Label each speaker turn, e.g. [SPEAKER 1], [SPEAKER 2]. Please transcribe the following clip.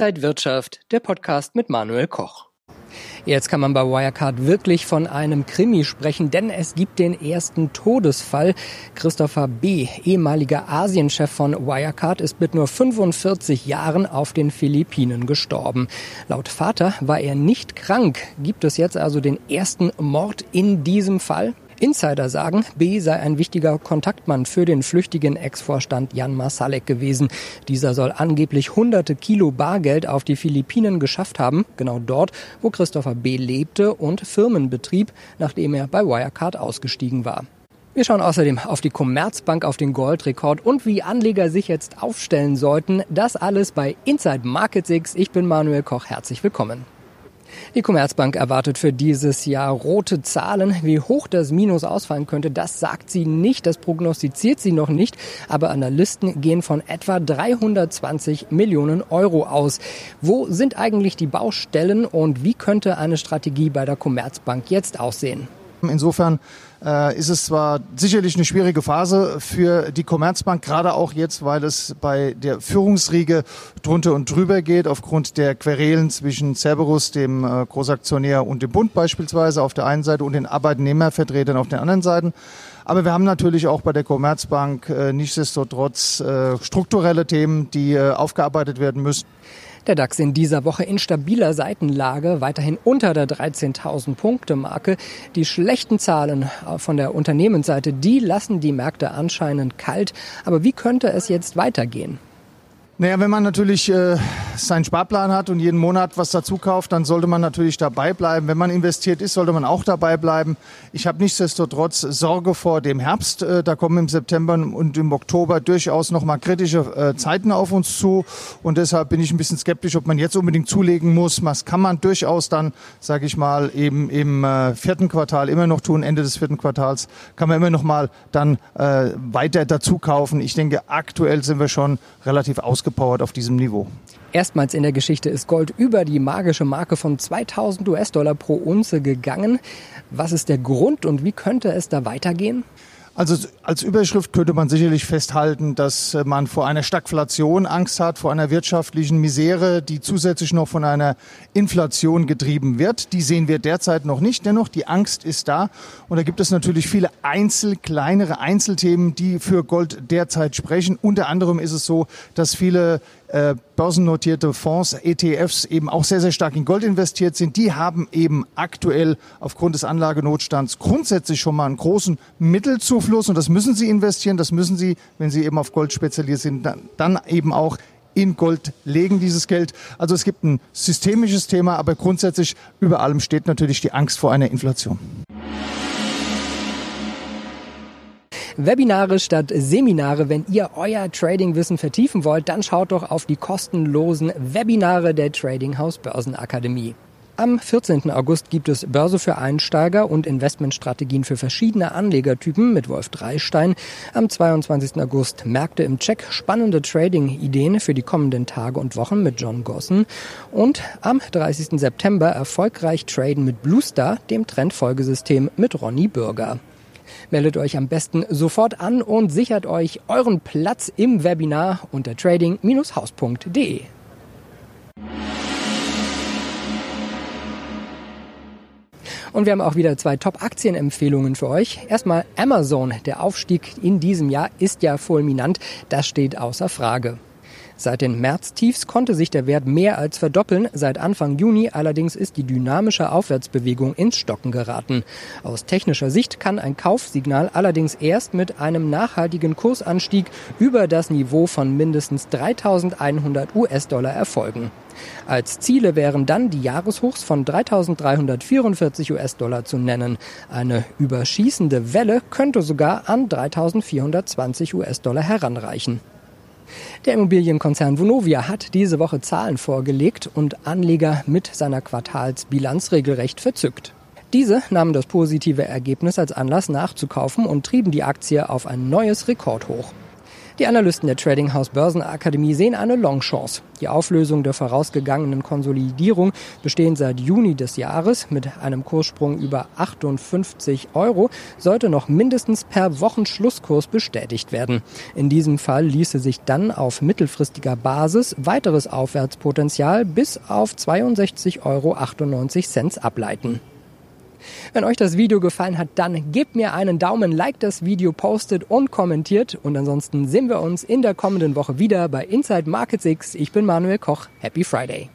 [SPEAKER 1] Inside Wirtschaft, der Podcast mit Manuel Koch. Jetzt kann man bei Wirecard wirklich von einem Krimi sprechen, denn es gibt den ersten Todesfall. Christopher B., ehemaliger Asienchef von Wirecard, ist mit nur 45 Jahren auf den Philippinen gestorben. Laut Vater war er nicht krank. Gibt es jetzt also den ersten Mord in diesem Fall? Insider sagen, B sei ein wichtiger Kontaktmann für den flüchtigen Ex-Vorstand Jan Masalek gewesen. Dieser soll angeblich hunderte Kilo Bargeld auf die Philippinen geschafft haben, genau dort, wo Christopher B. lebte und Firmen betrieb, nachdem er bei Wirecard ausgestiegen war. Wir schauen außerdem auf die Commerzbank, auf den Goldrekord und wie Anleger sich jetzt aufstellen sollten. Das alles bei Inside Market X. Ich bin Manuel Koch. Herzlich willkommen. Die Commerzbank erwartet für dieses Jahr rote Zahlen. Wie hoch das Minus ausfallen könnte, das sagt sie nicht, das prognostiziert sie noch nicht. Aber Analysten gehen von etwa 320 Millionen Euro aus. Wo sind eigentlich die Baustellen und wie könnte eine Strategie bei der Commerzbank jetzt aussehen?
[SPEAKER 2] Insofern äh, ist es zwar sicherlich eine schwierige Phase für die Commerzbank, gerade auch jetzt, weil es bei der Führungsriege drunter und drüber geht, aufgrund der Querelen zwischen Cerberus, dem äh, Großaktionär, und dem Bund beispielsweise auf der einen Seite und den Arbeitnehmervertretern auf der anderen Seite. Aber wir haben natürlich auch bei der Commerzbank äh, nichtsdestotrotz äh, strukturelle Themen, die äh, aufgearbeitet werden müssen.
[SPEAKER 1] Der DAX in dieser Woche in stabiler Seitenlage, weiterhin unter der 13.000 Punkte Marke. Die schlechten Zahlen von der Unternehmensseite, die lassen die Märkte anscheinend kalt. Aber wie könnte es jetzt weitergehen?
[SPEAKER 2] Naja, wenn man natürlich äh, seinen Sparplan hat und jeden Monat was dazu kauft, dann sollte man natürlich dabei bleiben. Wenn man investiert ist, sollte man auch dabei bleiben. Ich habe nichtsdestotrotz Sorge vor dem Herbst. Äh, da kommen im September und im Oktober durchaus nochmal kritische äh, Zeiten auf uns zu. Und deshalb bin ich ein bisschen skeptisch, ob man jetzt unbedingt zulegen muss. Was kann man durchaus dann, sage ich mal, eben im äh, vierten Quartal immer noch tun. Ende des vierten Quartals kann man immer noch mal dann äh, weiter dazu kaufen. Ich denke, aktuell sind wir schon relativ ausgebaut ausgepowert auf diesem Niveau.
[SPEAKER 1] Erstmals in der Geschichte ist Gold über die magische Marke von 2000 US-Dollar pro Unze gegangen. Was ist der Grund und wie könnte es da weitergehen?
[SPEAKER 2] Also als Überschrift könnte man sicherlich festhalten, dass äh, man vor einer Stagflation Angst hat, vor einer wirtschaftlichen Misere, die zusätzlich noch von einer Inflation getrieben wird. Die sehen wir derzeit noch nicht. Dennoch, die Angst ist da. Und da gibt es natürlich viele Einzel, kleinere Einzelthemen, die für Gold derzeit sprechen. Unter anderem ist es so, dass viele äh, börsennotierte Fonds, ETFs eben auch sehr, sehr stark in Gold investiert sind. Die haben eben aktuell aufgrund des Anlagenotstands grundsätzlich schon mal einen großen Mittelzufluss und das müssen sie investieren. Das müssen sie, wenn sie eben auf Gold spezialisiert sind, dann, dann eben auch in Gold legen, dieses Geld. Also es gibt ein systemisches Thema, aber grundsätzlich über allem steht natürlich die Angst vor einer Inflation.
[SPEAKER 1] Webinare statt Seminare. Wenn ihr euer Tradingwissen vertiefen wollt, dann schaut doch auf die kostenlosen Webinare der Trading House Börsenakademie. Am 14. August gibt es Börse für Einsteiger und Investmentstrategien für verschiedene Anlegertypen mit Wolf Dreistein. Am 22. August Märkte im Check, spannende Trading-Ideen für die kommenden Tage und Wochen mit John Gossen. Und am 30. September erfolgreich traden mit Bluestar, dem Trendfolgesystem mit Ronny Bürger. Meldet euch am besten sofort an und sichert euch euren Platz im Webinar unter trading-haus.de. Und wir haben auch wieder zwei Top-Aktienempfehlungen für euch. Erstmal Amazon. Der Aufstieg in diesem Jahr ist ja fulminant. Das steht außer Frage. Seit den Märztiefs konnte sich der Wert mehr als verdoppeln. Seit Anfang Juni allerdings ist die dynamische Aufwärtsbewegung ins Stocken geraten. Aus technischer Sicht kann ein Kaufsignal allerdings erst mit einem nachhaltigen Kursanstieg über das Niveau von mindestens 3100 US-Dollar erfolgen. Als Ziele wären dann die Jahreshochs von 3.344 US-Dollar zu nennen. Eine überschießende Welle könnte sogar an 3.420 US-Dollar heranreichen. Der Immobilienkonzern Vonovia hat diese Woche Zahlen vorgelegt und Anleger mit seiner Quartalsbilanz regelrecht verzückt. Diese nahmen das positive Ergebnis als Anlass nachzukaufen und trieben die Aktie auf ein neues Rekordhoch. Die Analysten der Trading House Börsenakademie sehen eine Longchance. Die Auflösung der vorausgegangenen Konsolidierung bestehend seit Juni des Jahres mit einem Kurssprung über 58 Euro sollte noch mindestens per Wochenschlusskurs bestätigt werden. In diesem Fall ließe sich dann auf mittelfristiger Basis weiteres Aufwärtspotenzial bis auf 62,98 Euro ableiten. Wenn euch das Video gefallen hat, dann gebt mir einen Daumen, liked das Video, postet und kommentiert. Und ansonsten sehen wir uns in der kommenden Woche wieder bei Inside Markets X. Ich bin Manuel Koch. Happy Friday.